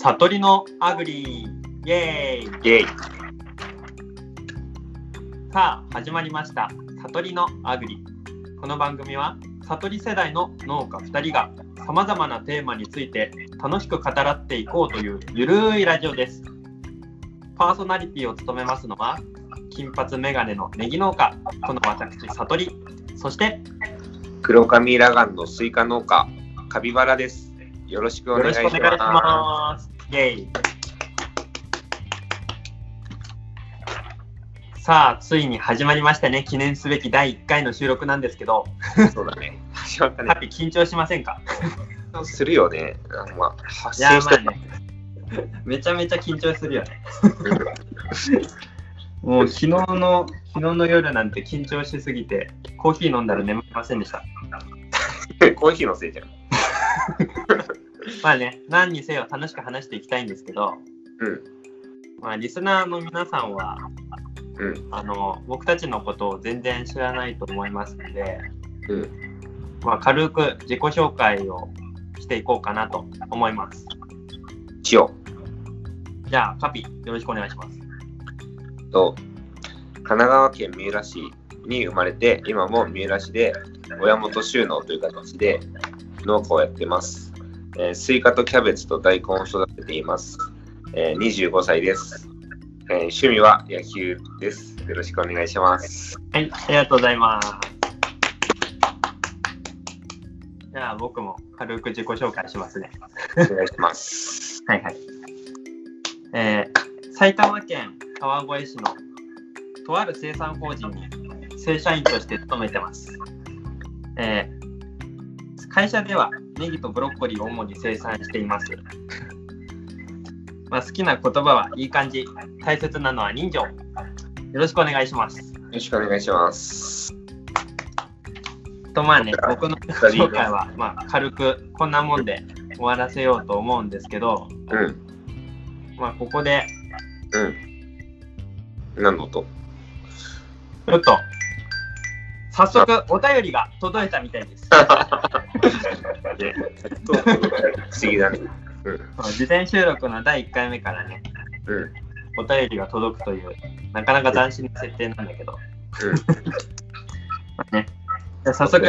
悟りのアグリー。イエーイ。イェイ。さあ始まりました。悟りのアグリこの番組は悟り世代の農家2人がさまざまなテーマについて楽しく語らっていこうというゆるいラジオです。パーソナリティを務めますのは金髪メガネのネギ農家。この私悟り。そして黒髪裸眼のスイカ農家カピバラですよろしくおよ願いしろしくお願いしまます。イェイ。さあ、ついに始まりましたね。記念すべき第1回の収録なんですけど、すそうだね始まったねハッピー緊張しませんか？するよねまあ発いや、生したまあね。めちゃめちゃ緊張するよね。もう昨日の昨日の夜なんて緊張しすぎて、コーヒー飲んだら眠れませんでした。コーヒーのせいじゃん まあね、何にせよ楽しく話していきたいんですけど、うん。まあ、リスナーの皆さんは、うん。あの僕たちのことを全然知らないと思いますので、うん。まあ、軽く自己紹介をしていこうかなと思います。しよじゃあ、カピ、よろしくお願いします。うと神奈川県三浦市に生まれて今も三浦市で親元収納という形で農家をやってます、えースイカとキャベツと大根を育てています、えー25歳です、えー趣味は野球ですよろしくお願いしますはい、ありがとうございます。じゃあ、僕も軽く自己紹介しますね。お願いします はいはい。えー埼玉県川越市のとある生産法人に正社員として勤めてます。えー会社ではネギとブロッコリーを主に生産しています。まあ、好きな言葉はいい感じ。大切なのは人情。よろしくお願いします。よろしくお願いしますとまあね、僕の紹介は、まあ、軽くこんなもんで終わらせようと思うんですけど、うんまあ、ここでうん何の音？ちょっと早速お便りが届いたみたいです。ね不思議だね事前収録の第1回目からね、うん。うんお便りが届くという、なかなか斬新な設定なんだけど、まあね、じゃあ早速、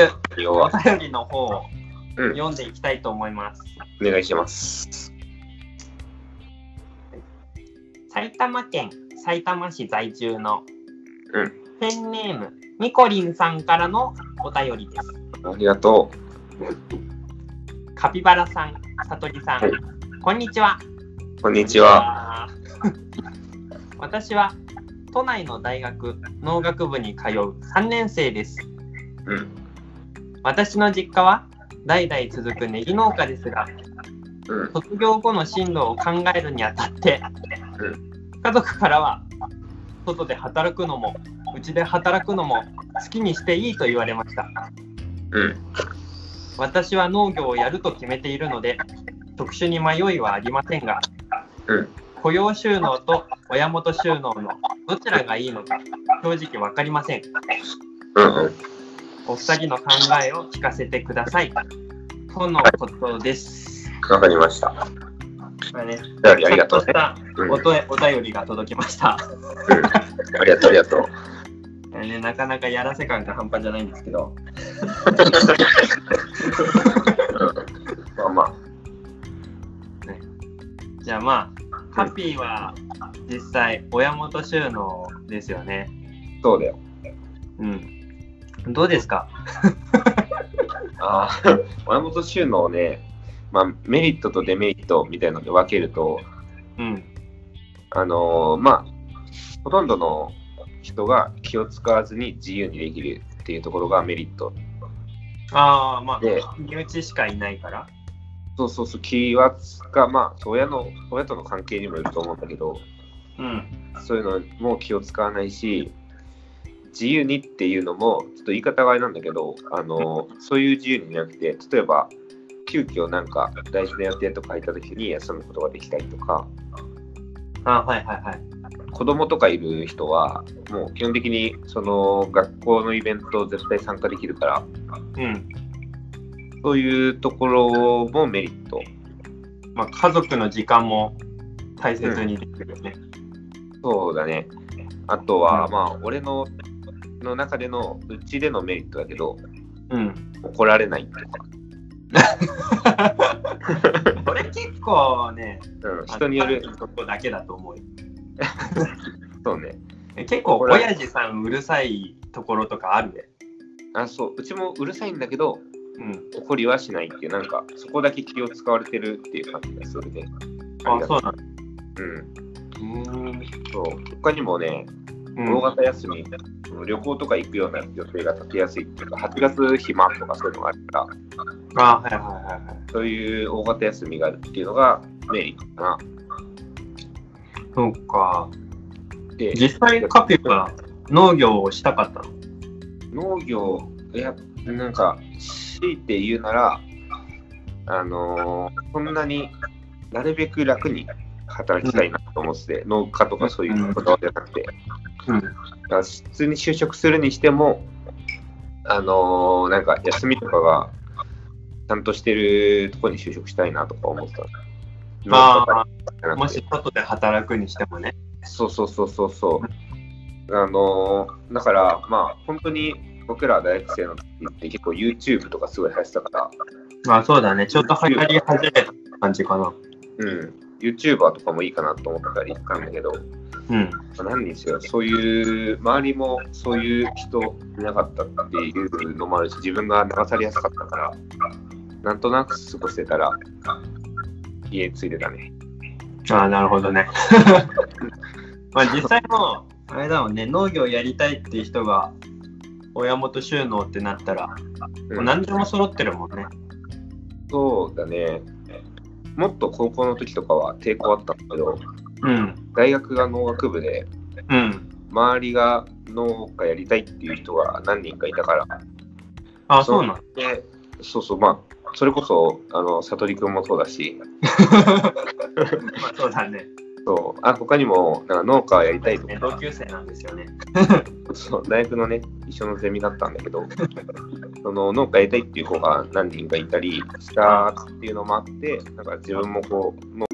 お便りの方をうん。読んでいきたいと思います。お願いします。埼玉県埼玉市在住のうん。ペンネームみこりんさんからのお便りです。ありがとカピバラさん、さとりさん、こんにちは。うこんにちは。私は都内の大学農学部に通う3年生です。うん私の実家は代々続くネギ農家ですが、うん卒業後の進路を考えるにあたって、う家族からは外で働くのもうちで働くのも好きにしていいと言われました。うん。私は農業をやると決めているので特殊に迷いはありませんが、うん。雇用収納と親元収納のどちらがいいのか正直分かりません。うんうん。お二人の考えを聞かせてください。とのことです、わかりました。まあね、ありありがとうね。おとお便りが届きました、うん。ありがとう、ありがとう。ね、なかなかやらせ感が半端じゃないんですけど。まあまあ、じゃあまあカピーは実際親元収納ですよね。そうだよ。うん。どうですか？ああ、親元収納をね、まあ、メリットとデメリットみたいなので分けると、うん。あのーまあ、ほとんどの人が気を使わずに自由にできるっていうところがメリット。ああまあで身内しかいないから。そうそうそう、気は使う、まあ、親の、親との関係にもよると思うんだけど、うん。そういうのも気を使わないし、自由にっていうのも、ちょっと言い方があれなんだけど、あの、そういう自由にじゃなくて、例えば、急遽なんか大事な予定とか入った時に休むことができたりとか、あはいはいはい。子供とかいる人は、もう基本的にその学校のイベント絶対参加できるから、うん。そういうところもメリット。まあ、家族の時間も大切にできるよね。そうだね。あとは、うん。まあ、俺のの中での、うちでのメリットだけど、うん。怒られないとか、これ結構ね、うん、人による、とこだけだと思うよ。そうね。結構、親父さんうるさいところとかある？で。あ、そう、うちもうるさいんだけど、うん。怒りはしないっていう、なんか、そこだけ気を使われてるっていう感じがするね。あ、そうなんだ。うん。うん。そう。他にもね、うん大型休み、旅行とか行くような予定が立てやすいっていうか、8月暇とかそういうのがあるから、あ、はいはいはいはい。そういう大型休みがあるっていうのがメリットかな。そうか。で、実際カピは農業をしたかったの？農業、いや、なんか、強いて言うなら、あのーそんなになるべく楽に働きたいなと思ってて、農家とかそういうこだわりじゃなくて、うん。普通に就職するにしても、あのーなんか休みとかがちゃんとしてるところに就職したいなとか思ってた。あ農家あ、もし外で働くにしてもね。そうそうそうそうそう。あのーだから、まあ、本当に僕ら大学生の時って結構 YouTube とかすごい流行ってたから、まあそうだね。ちょっと流行り始めた感じかな。うん、YouTuber とかもいいかなと思ったりしたんだけど、うん。まあ何にせよ、そういう、周りもそういう人いなかったっていうのもあるし、自分が流されやすかったから、なんとなく過ごしてたら、家ついてたね。ああ、なるほどね。まあ実際も、あれだもんね、農業やりたいっていう人が親元収納ってなったら、もう何でも揃ってるもんね。そうだね。もっと高校の時とかは抵抗あったんだけど、うん。大学が農学部で、うん。周りが農家やりたいっていう人が何人かいたから、あ、そうなのでそうそう、まあ、それこそ、あの、悟り君もそうだし、ま あそうだね。そう、あ、他にも、なんか農家やりたいとねか、同級生なんですよね。そう、大学のね、一緒のゼミだったんだけど、その農家やりたいっていう子が何人かいたりしたっていうのもあって、なんか自分もこう、農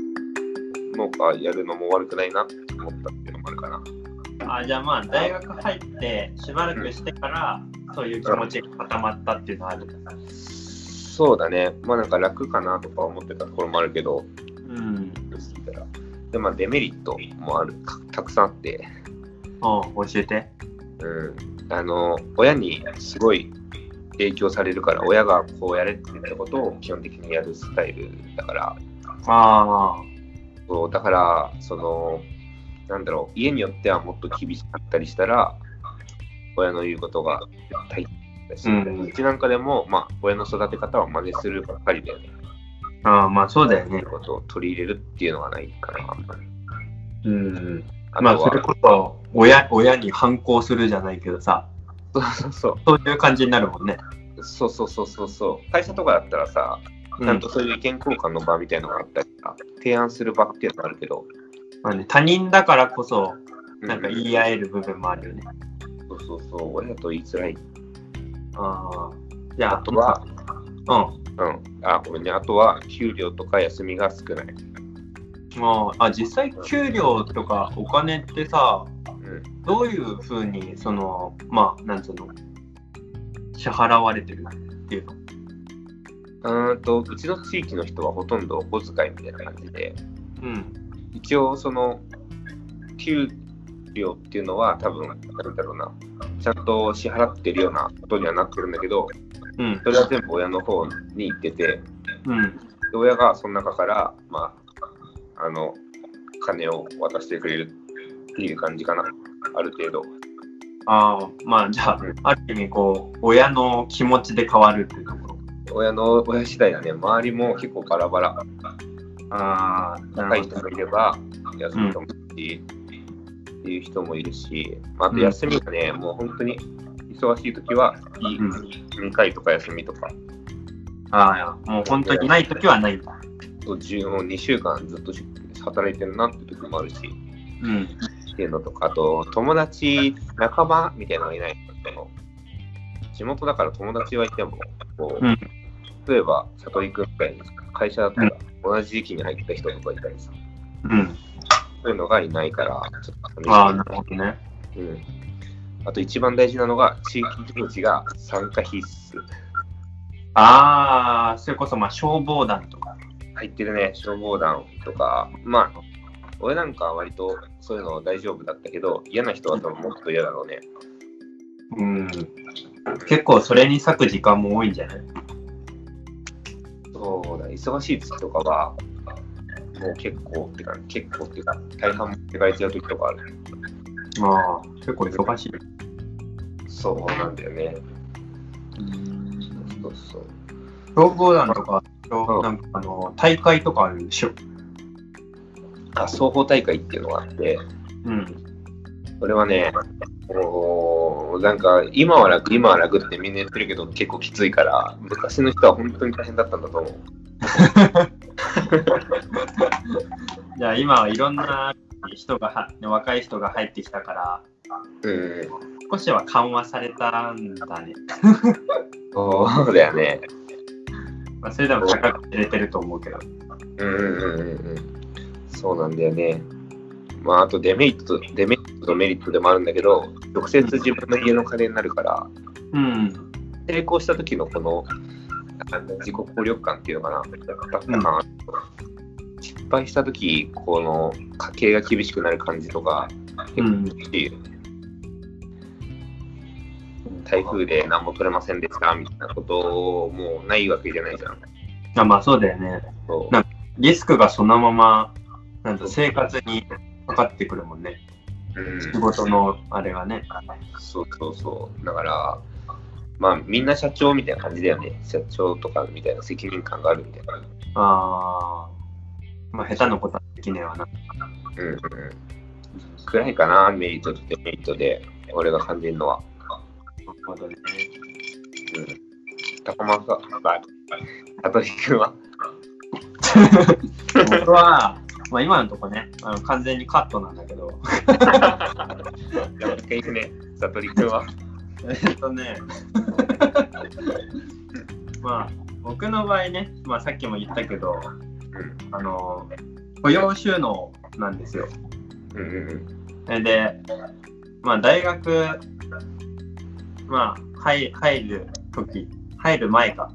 農家やるのも悪くないなって思ったっていうのもあるかな。あじゃあまあ大学入ってしばらくしてから、そういう気持ちが固まったっていうのはある。そうだね、まあなんか楽かなとか思ってたところもあるけど、うん。でまあデメリットもある、たたくさんあって、おう教えて。うん、あの、親にすごい影響されるから、親がこうやれって言ったことを基本的にやるスタイルだから、あそうだから、その、なんだろう、家によってはもっと厳しかったりしたら、親の言うことが絶対だし、うんうちなんかでも、まあ、親の育て方を真似するばっかりで、あ。ああ、まあそうだよね。ことを取り入れるっていうのがないかな、あんまり。うん。あまあそれこそ親親に反抗するじゃないけどさ、そうそうそう。そういう感じになるもんね。そうそうそうそうそう。会社とかだったらさ、ちゃんとそういう意見交換の場みたいなのがあったりさ、提案する場っていうのがあるけど、まあね、他人だからこそ、なんかう言い合える部分もあるよね。そうそうそう、親と言いづらい。ああ。じゃあ、あとは、うん。うん、あ、ごめんね、あとは、給料とか休みが少ない。まあ、あ実際給料とかお金ってさ、うん、どういうふうに、その、まあ、なんつうの、支払われてるっていうの？うーんと、うちの地域の人はほとんどお小遣いみたいな感じで、うん。一応、その、給料っていうのは多分、なんだろうな、ちゃんと支払ってるようなことにはなってるんだけど、うん。それは全部親の方に行ってて、うん。で親がその中から、まあ、あの、金を渡してくれるっていう感じかな、ある程度。ああ、まあ、じゃあうん、ある意味、こう、親の気持ちで変わるっていうところ。親の親次第だね、周りも結構バラバラ。ああ、な若い人。もいれば、休み人もいるし、っていう人もいるし、あと休みがね、もう本当に忙しい時は、いうん2回とか休みとか、ああ、もう本当にないときはないんだ。そう10もう2週間ずっと働いてるなって時もあるし、うん。っていうのとか、あと友達、仲間みたいなのがいないその地元だから友達はいても、こう、うん例えば、里井君みたいに会社だったら同じ時期に入った人とかいたりさ、うん。そういうのがいないから、ちょっと寂しいああ、なるほどね。うん。あと一番大事なのが、地域行事が参加必須。ああ、それこそまあ消防団とか。入ってるね、消防団とか、まあ、俺なんかは割とそういうの大丈夫だったけど、嫌な人は多分もっと嫌だろうね。うん。結構それに割く時間も多いんじゃない？そうだ、忙しい時とかは、もう結構ってか、結構っていうか、大半持って帰っちゃう時とかある。ああ、結構忙しい。そうなんだよね。そうそう。消防団とか、うんなんかあの大会とかあるでしょ？あ、双方大会っていうのがあって、うん。それはね、もうなんか今は楽、今は楽ってみんな言ってるけど結構きついから、昔の人は本当に大変だったんだと思う。じゃあ今はいろんな人がは、若い人が入ってきたから、うん、少しは緩和されたんだね。そうだよね。まあ、それでも高く入れてると思うけど。うんうんうんうんうん。そうなんだよね。まあ、あとデメリットと、デメリットとメリットでもあるんだけど、直接自分の家の金になるから、うん。成功した時のこの、なんだ自己効力感っていうのかな、だった感ある失敗した時この家計が厳しくなる感じとか、うん。っていう台風で何も取れませんでしたみたいなこともうないわけじゃないじゃん。あまあそうだよね。リスクがそのままなんだ生活にかかってくるもんね。うん仕事のあれがね。そうそうそう。だから、まあみんな社長みたいな感じだよね。社長とかみたいな責任感があるみたいな。ああ。まあ下手なことはできねえわな。うんうん。くらいかな、メリットとデメリットで、俺が感じるのは。なるほどね。うん。高間さん、あ、羽鳥 君は？僕は、まあ今のとこね、あの完全にカットなんだけど、じゃあ、もう一回言うね。悟り君は。えっとね、まあ僕の場合ね、まあさっきも言ったけど、うん。あの、雇用収納なんですよ。うんうんそれで、まあ、大学、まあ、入入る時入る前か、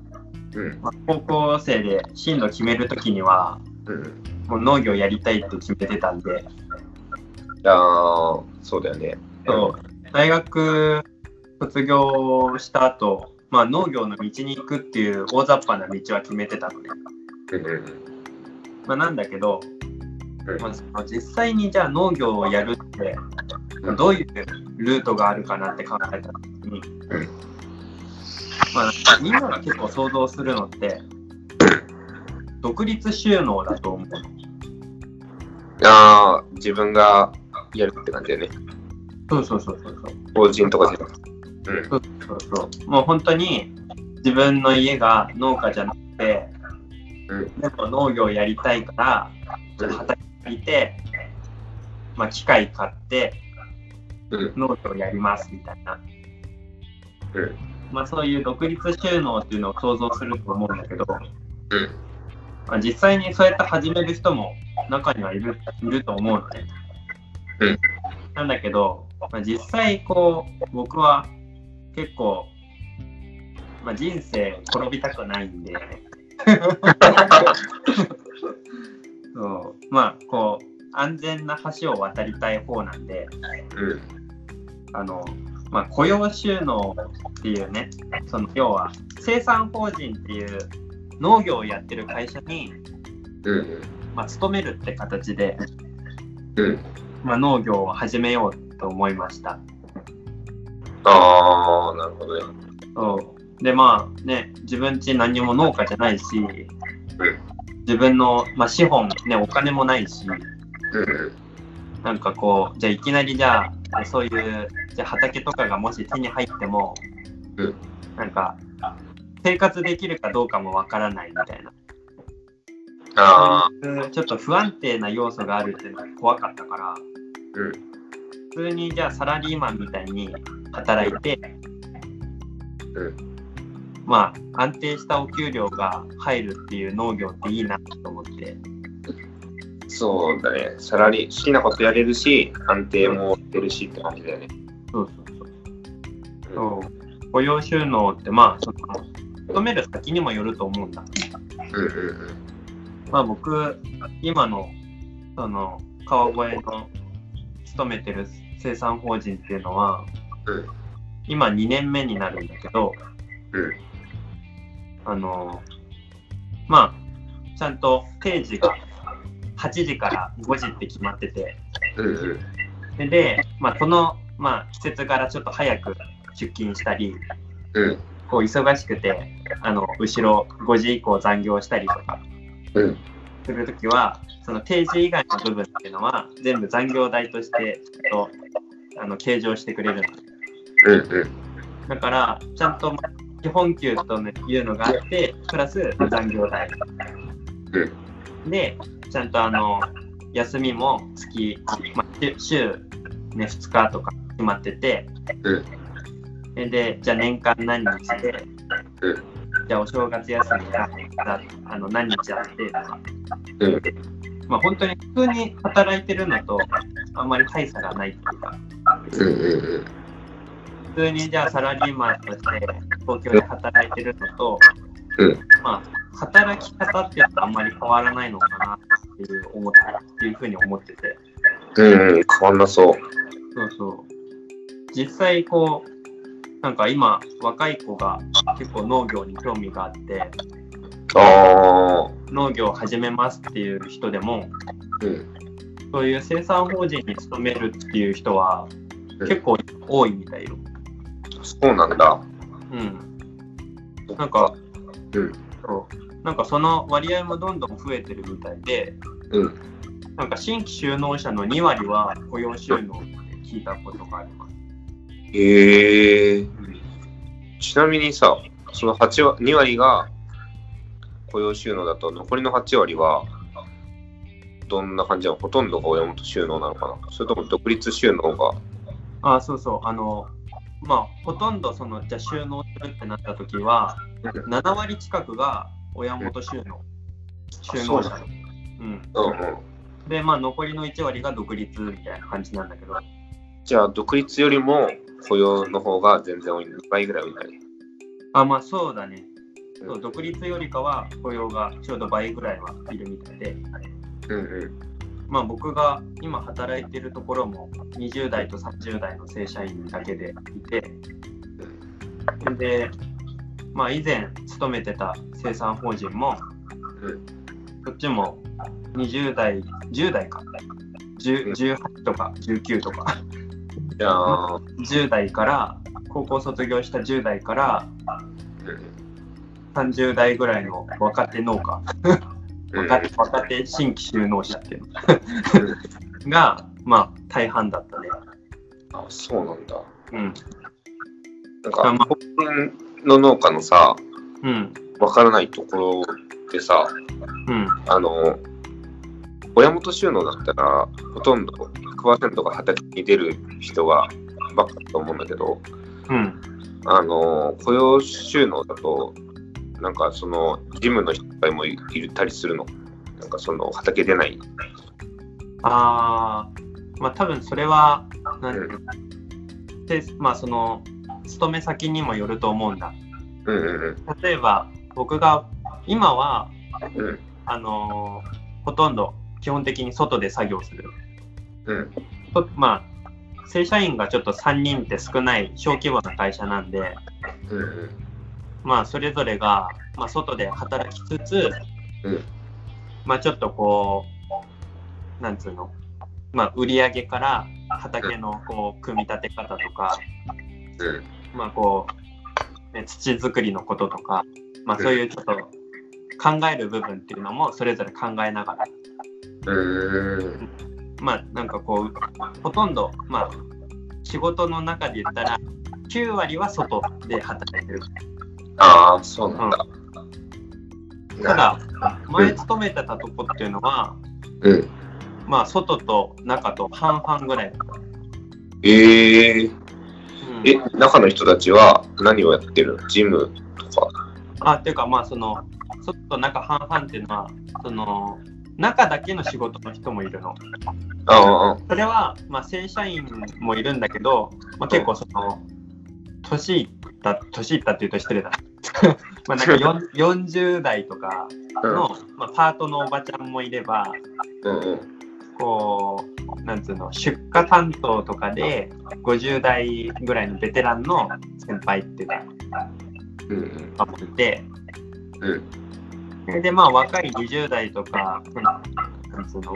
うん。うん。まあ、高校生で進路決める時には、うん。もう農業やりたいって決めてたんで、ああ、そうだよね。そう大学卒業した後、まあ、農業の道に行くっていう大雑把な道は決めてたのね。うんうんまあ、なんだけど、うんまあ実際にじゃあ農業をやるって、うんどういうルートがあるかなって考えた時に、うんまあ、みんなが結構想像するのって、独立収納だと思うの。ああ、自分がやるって感じだよね。そうそうそうそうそう。法人とかじゃなくて。うん。そうそうそう。もう本当に自分の家が農家じゃなくて、うんでも農業やりたいから、じゃあ畑借りて、まあ、機械買ってうん。農業やりますみたいな。うん。まあそういう独立収納っていうのを想像すると思うんだけど、うん。まあ、実際にそうやって始める人も中にはいるいると思うのね。うんなんだけど、まあ、実際こう僕は結構、まあ、人生転びたくないんでそうまあこう安全な橋を渡りたい方なんでうん。あの、まあ、雇用収納っていうねその要は生産法人っていう農業をやってる会社に、うん。まあ、勤めるって形で、うん。まあ、農業を始めようと思いました。ああ、なるほどね。そうでまあね自分家何にも農家じゃないし、自分の、まあ、資本、ね、お金もないしうん。なんかこうじゃあいきなりじゃあそういうじゃあ畑とかがもし手に入っても、うんなんか生活できるかどうかもわからないみたいなちょっと不安定な要素があるっていうのが怖かったからうん。普通にじゃあサラリーマンみたいに働いて、うんまあ、安定したお給料が入るっていう農業っていいなと思って。そうだね。サラリー、好きなことやれるし、安定も出るしって感じだよね。そうそうそう。そう雇用収納って、まあ、その、勤める先にもよると思うんだ。うんうんうん。まあ、僕、今の、その、川越の勤めてる生産法人っていうのは、うん今2年目になるんだけど、うんあの、まあ、ちゃんと定時が8時から5時って決まってて、うんうん。でで、まあ、この、まあ、季節柄ちょっと早く出勤したり、うんこう忙しくて、あの、後ろ5時以降残業したりとかうん。するときは、その定時以外の部分っていうのは、全部残業代として、あの、計上してくれるの。うんうん。だから、ちゃんと基本給というのがあって、プラス残業代。で、ちゃんとあの、休みも月、まあ、週週、ね、2日とか決まってて、うんでで、じゃあ年間何日で、うんじゃあお正月休みががあの何日あってとか、うんまあ本当に普通に働いてるのとあんまり大差がないっていうか、うんうんうん。普通にじゃあサラリーマンとして東京で働いてるのと、うんまあ働き方ってあんまり変わらないのかなっていう思っていうふうに思ってて、うんうん。変わんなそう。そうそう。実際こう、なんか今若い子が結構農業に興味があって。農業を始めますっていう人でも、うん。そういう生産法人に勤めるっていう人はうん結構多いみたいよ。そうなんだ。うん。なんか、うんそうなんかその割合もどんどん増えてるみたいで、うん。なんか新規就農者の2割は雇用収納って聞いたことがあります。へえ。ちなみにさ、その8割、2割が雇用収納だと、残りの8割は、どんな感じなの？ほとんどが親元収納なのかな？それとも独立収納が？あそうそう。あの、まあ、ほとんどその、じゃあ収納するってなった時は、7割近くが親元収納。収納者。うん。うんうん。で、まあ、残りの1割が独立みたいな感じなんだけど、じゃあ、独立よりも雇用の方が全然多い、2倍ぐらい多いんだね。あ、まあそうだね。そう独立よりかは雇用がちょうど倍ぐらいはいるみたいで、うんうん。まあ僕が今働いてるところも20代と30代の正社員だけでいて、で、まあ以前勤めてた生産法人も、うん。そっちも20代、10代か、10 18とか19とか、じゃあ、10代から、高校卒業した10代から30代ぐらいの若手農家、うん若手若手新規就農者っていうのが、まあ大半だったね。あ、そうなんだ。うん。なんか、あまあの農家のさ、うん。わからないところでさ、うん。あの、親元収納だったら、ほとんど100%が畑に出る人がばっかだと思うんだけど、うん。あの、雇用収納だと、なんかその、事務の人もいたりするの？なんかその、畑出ない？あー、まあ多分それは、なんていうので、まあその、勤め先にもよると思うんだ。うんうん例えば、僕が、今は、うん。うんあのーほとんど基本的に外で作業する。うんとまあ、正社員がちょっと3人って少ない小規模な会社なんで、うんうんまあ、それぞれが、まあ、外で働きつつ、うん。まあ、ちょっとこう、なんつうの、まあ、売り上げから畑のこう組み立て方とか、うん。まあこう、ね、土作りのこととか、まあ、そういうちょっと考える部分っていうのもそれぞれ考えながら、うん。まあなんかこう、ほとんど、まあ、仕事の中で言ったら、9割は外で働いてる。ああ、そうなんだ。ただ、前勤めてたとこっていうのは、うん。まあ、外と中と半々ぐらい。ええうんえ、中の人たちは何をやってるの？ジムとか。あ、っていうか、まあ、その、外と中半々っていうのは、その、中だけの仕事の人もいるの。ああ、それは、まあ、正社員もいるんだけど、まあ、結構その、年いった、年いったっていうと失礼だ。まあなんかよん40代とかの、まあ、パートのおばちゃんもいれば、うんうん。こう、なんつうの、出荷担当とかで50代ぐらいのベテランの先輩っていうか、うんうん。がいて、うん。で、まあ若い20代とか、なんつうの、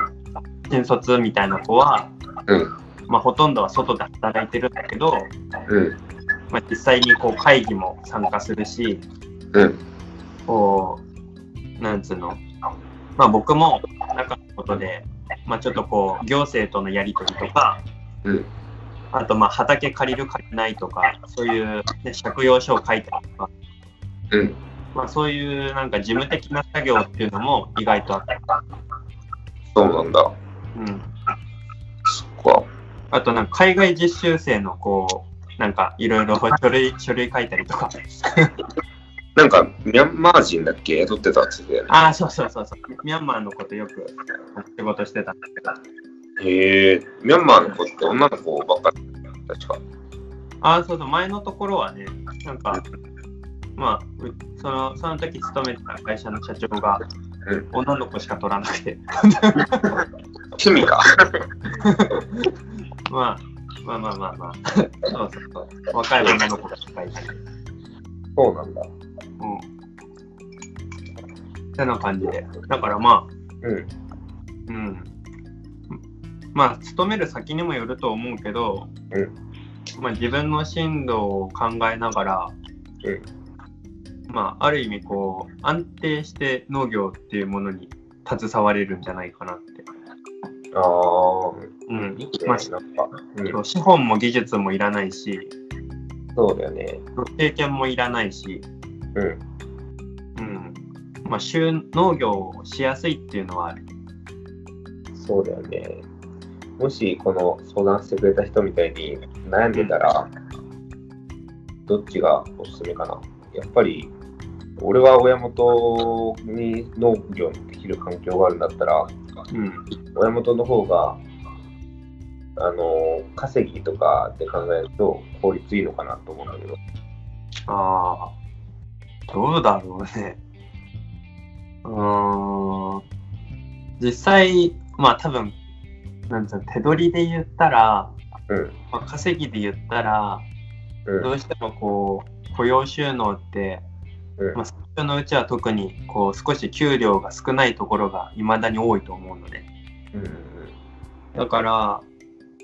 新卒みたいな子は、うん。まあほとんどは外で働いてるんだけど、うん。まあ、実際にこう会議も参加するし、うん。こう、なんつうの、まあ僕も中のことで、まあちょっとこう、行政とのやり取りとか、うん。あとまあ畑借りる借りないとか、そういう、ね、借用書を書いたりとか、うん。まあそういうなんか事務的な作業っていうのも意外とあった。そうなんだ。うん。そっか。あとなんか海外実習生のこう、なんかいろいろ書類、書類書いたりとか。なんか、ミャンマー人だっけ？雇ってたって言ってたよね。ああ、そうそうそうそう。ミャンマーのことよく仕事してたんだけど。へえ、ミャンマーの子って女の子ばっかり。確か。ああ、そうそう、前のところはね、なんか、まあ、うそのその時勤めてた会社の社長が、うん女の子しか取らなくて、趣味か。まあ、まあまあまあまあ、そうそうそう、若い女の子がいない。そうなんだ。うん。ってな感じで。だからまうん。あ、うん。まあ、勤める先にもよると思うけど、うんまあ、自分の進路を考えながら、うんまあ、ある意味こう、安定して農業っていうものに携われるんじゃないかなって。ああ、うんいいね。まあなんか、うん、資本も技術もいらないし、そうだよね。経験もいらないし、うん。うん。まあ、収農業をしやすいっていうのはある。そうだよね。もし、この相談してくれた人みたいに悩んでたら、どっちがおすすめかな。やっぱり、俺は親元に農業にできる環境があるんだったら、うん。親元の方が、あの、稼ぎとかで考えると効率いいのかなと思うんだけど。ああ、どうだろうね。うーん。実際、まあ多分、なんつうの、手取りで言ったら、うん。まあ、稼ぎで言ったら、うん。どうしてもこう、雇用収納って、うんまあ、最初のうちは特にこう少し給料が少ないところが未だに多いと思うので。うん。だから、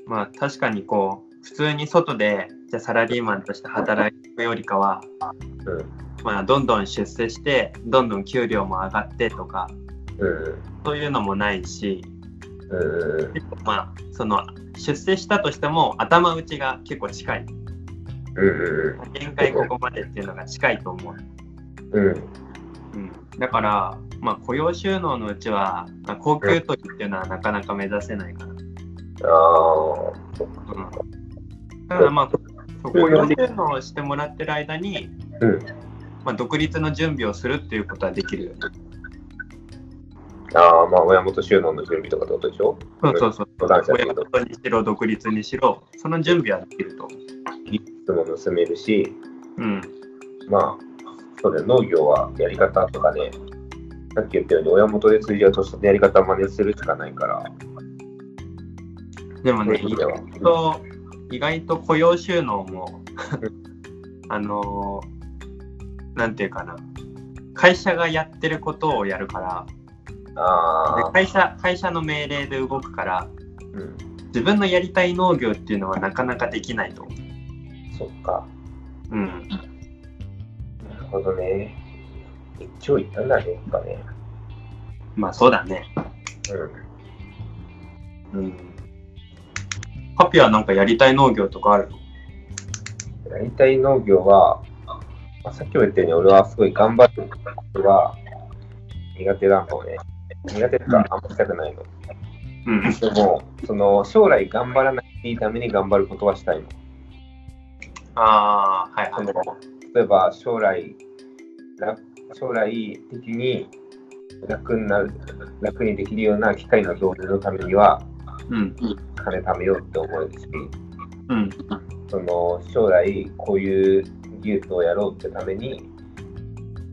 まあ確かにこう、普通に外で、じゃあサラリーマンとして働くよりかは、うん。まあどんどん出世して、どんどん給料も上がってとか、うん。そういうのもないし、うん。まあ、その、出世したとしても頭打ちが結構近い。うん。限界ここまでっていうのが近いと思う。うん。うん、だから、まあ、雇用収納のうちは、まあ高級取りっていうのはなかなか目指せないかな。あ。うん、だからまあ、雇用収納をしてもらってる間に、うん。まあ、独立の準備をするっていうことはできるよね。ああ、まあ、親元収納の準備とかってことでしょ？そうそうそう。親元にしろ、独立にしろ、その準備はできると思技術も盗めるし、う。うん。まあ、そうだよ、農業はやり方とかね、さっき言ったように親元で通じ合うとしたやり方を真似するしかないから、でもね、意外と、意外と雇用収納も、あのーなんていうかな、会社がやってることをやるから、あ会社会社の命令で動くから、うん、自分のやりたい農業っていうのはなかなかできないと思う。そっか。うん。なるほどね。一長一短だね、やっぱね。まあそうだね。うん。うん。ハピはなんかやりたい農業とかあるの？やりたい農業は、まあ、さっきも言ったように俺はすごい頑張ることが苦手なのね。苦手とかあんましたくないの。うん。でも、その将来頑張らないために頑張ることはしたいの。ああ、はいはい。例えば将来楽将来的に楽になる、楽にできるような機械の導入のためには、うん。金貯めようって思うし、うん。その将来こういう技術をやろうってために、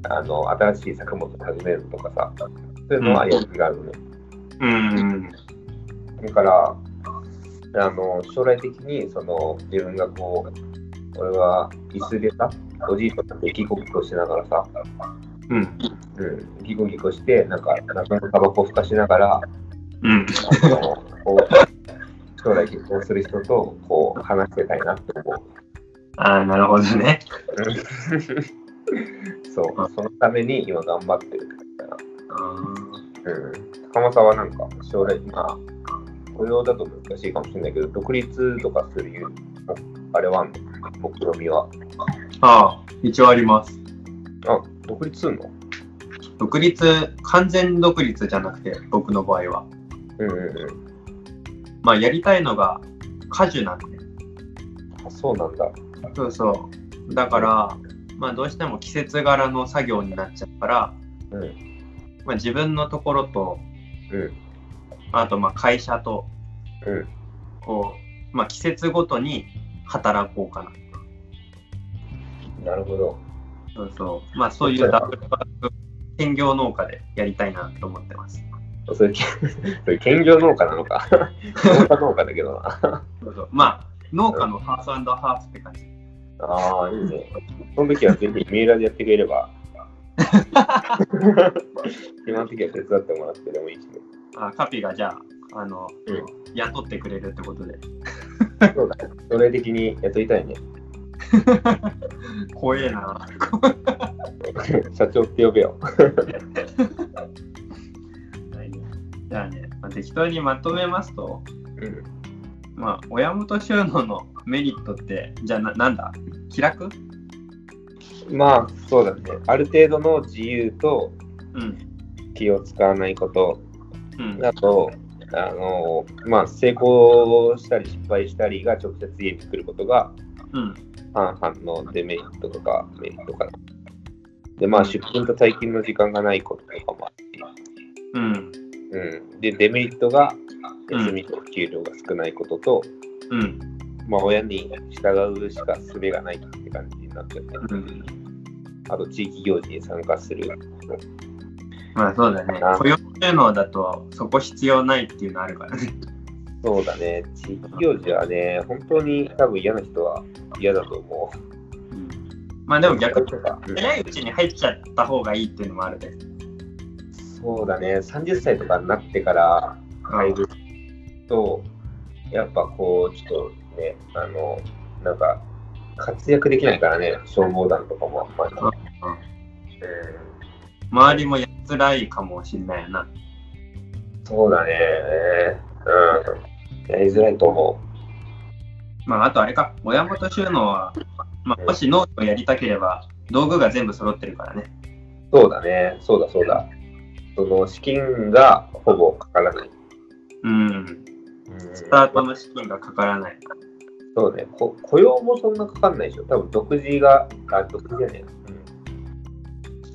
あの新しい作物を始めるとかさ、そういうのはやる気があるね。うん。だから、あの将来的にその自分がこう、俺は椅子でさ、おじいとかってギコギコしながらさ、うん。うん、ギコギコして、なんか、中のタバコふかしながら、うん。あのこう将来結婚する人とこう話してたいなって思う。ああ、なるほどね。そう、そのために今頑張ってるって感じだうん。高間さんはなんか、将来、まあ、雇用だと難しいかもしれないけど、独立とかするいう、あれはあんの目論みは。あ、一応あります。あ、独立すんの？独立、完全独立じゃなくて、僕の場合は。うんうんうん。まあ、やりたいのが果樹なんで。あ、そうなんだ。そうそう。だから、まあ、どうしても季節柄の作業になっちゃうから、うん。まあ、自分のところと、うん。あとまあ会社と、うん。こう、まあ、季節ごとに働こうかな。なるほど。そうそう。まあ、そういうダブルワーク兼業農家でやりたいなと思ってます。それ、それ兼業農家なのか。農家農家だけどな。そうそうまあ、農家のハーフハーフって感じ。ああ、いいね。その時はぜひメーラーでやってくれれば。今の時は手伝ってもらってでもいいしね。あカピがじゃあ、あの、うん雇ってくれるってことで。そうだね。将来的に雇いたいね。怖えな。社長って呼べよ。はいじゃあね、まあ、適当にまとめますと、うん。まあ、親元収納のメリットって、じゃあななんだ？気楽？まあ、そうだね。ある程度の自由とうん。気を使わないことうん。だと、あの、まあ、成功したり失敗したりが直接家に来ることがうん。半々のデメリットとかメリットかな。で、まあ、出勤と退勤の時間がないこととかもあって、うん。うん。で、デメリットがうん休みと給料が少ないことと、うん。まあ、親に従うしか術がないって感じになっちゃって、うん。あと地域行事に参加する。まあそうだねあ。雇用収納だとそこ必要ないっていうのあるからね。そうだね、地域行事はね、本当に多分嫌な人は嫌だと思う。まあでも逆に早いうちに入っちゃった方がいいっていうのもあるで。そうだね、30歳とかになってから入ると、やっぱこう、ちょっとね、あの、なんか、活躍できないからね、消防団とかもあんまり。うんうんうん周りもやりづらいかもしれないよな。そうだね。うん。やりづらいと思まああとあれか、親元収納は、まあ、もし農業をやりたければ道具が全部揃ってるからね。う。そうだね。そうだそうだ。その資金がほぼかからない。うん。うんスタートの資金がかからない。そうね。こ雇用もそんなかかんないでしょ。多分独自が、あ、独自じゃね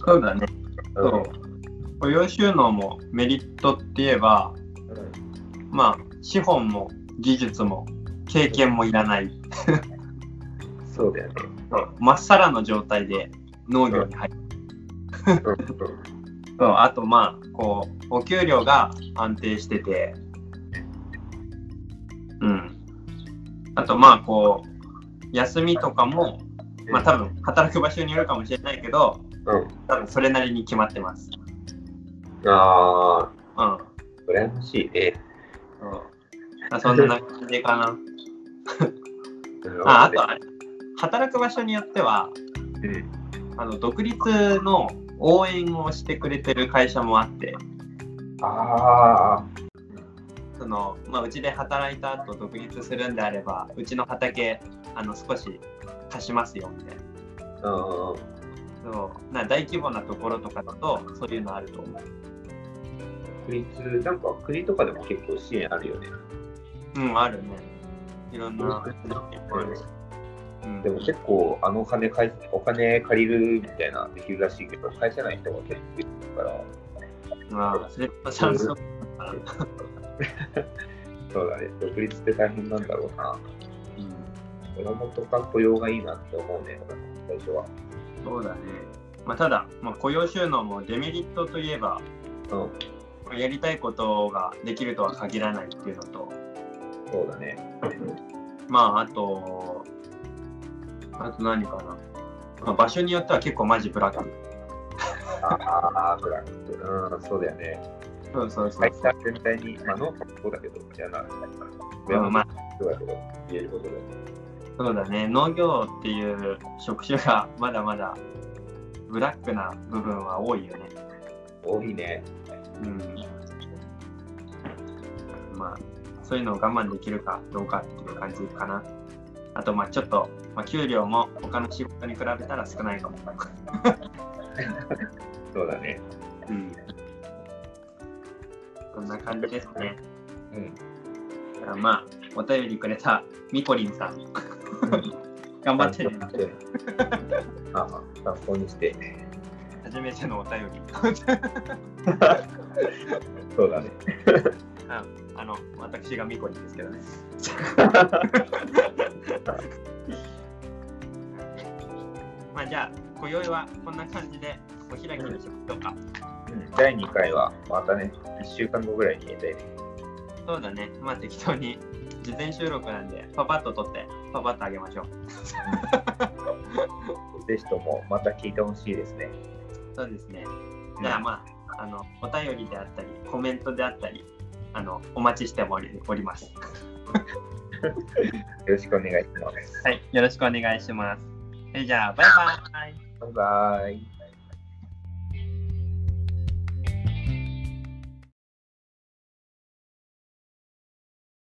そうだね。そう。雇用収納もメリットって言えば、うんまあ資本も技術も経験もいらない。そうだよね。まっさらの状態で農業に入る。うんそうあとまあこうお給料が安定しててうんあとまあこう休みとかもまあ多分働く場所によるかもしれないけどうん。多分それなりに決まってますあうん。あ、羨ましい。ね。そうあそんな感じかな。ああとあれ。働く場所によってはうん。あの独立の応援をしてくれてる会社もあって。ああ、その、まあ、うちで働いた後独立するんであればうちの畑あの少し貸しますよみたいな。うん。そう。な大規模なところとかだとそういうのあると思う国立、なんか国とかでも結構支援あるよね。うんあるね。いろんな。うん。でも結構あのお金返すお金借りるみたいなできるらしいけど、返せない人が結構いるから、まあ、それとチャンスをそうだね、独立って大変なんだろうな。うん。親元か雇用がいいなって思うね、最初は。そうだね。まあ、ただ、まあ、雇用収納もデメリットといえば、うん、やりたいことができるとは限らないっていうのと、そうだね。まあ、あと、あと何かな。まあ、場所によっては結構マジブラック。ああ、ブラック。うん、そうだよね。そうそうそう会社全体に、まあ、農家もそうだけど、じゃあな、親うんまあ元もそうだけど、言えることだよね。そうだね。農業っていう職種がまだまだブラックな部分は多いよね。多いね。うん。まあ、そういうのを我慢できるかどうかっていう感じかな。あと、まあちょっと、まあ、給料も他の仕事に比べたら少ないかも。そうだね。うん。そんな感じですね。うん。じゃあまあ、お便りくれたみこりんさん。頑張ってね。ああ、参考にして。初めてのお便り。そうだね。あの、私がみこりんですけどね。まあじゃあ、今宵はこんな感じでお開きにしましょうか。うん、第2回はまたね、1週間後ぐらいに入れたいね。そうだね。まあ適当に事前収録なんで、パパッと撮って、パパッとあげましょう。ぜひともまた聞いてほしいですね。そうですね。じゃあまあ、あの、お便りであったり、コメントであったり、あの、お待ちしておりおります。よろしくお願いします。はい。よろしくお願いします。えじゃあ、バイバイ。バイバイ。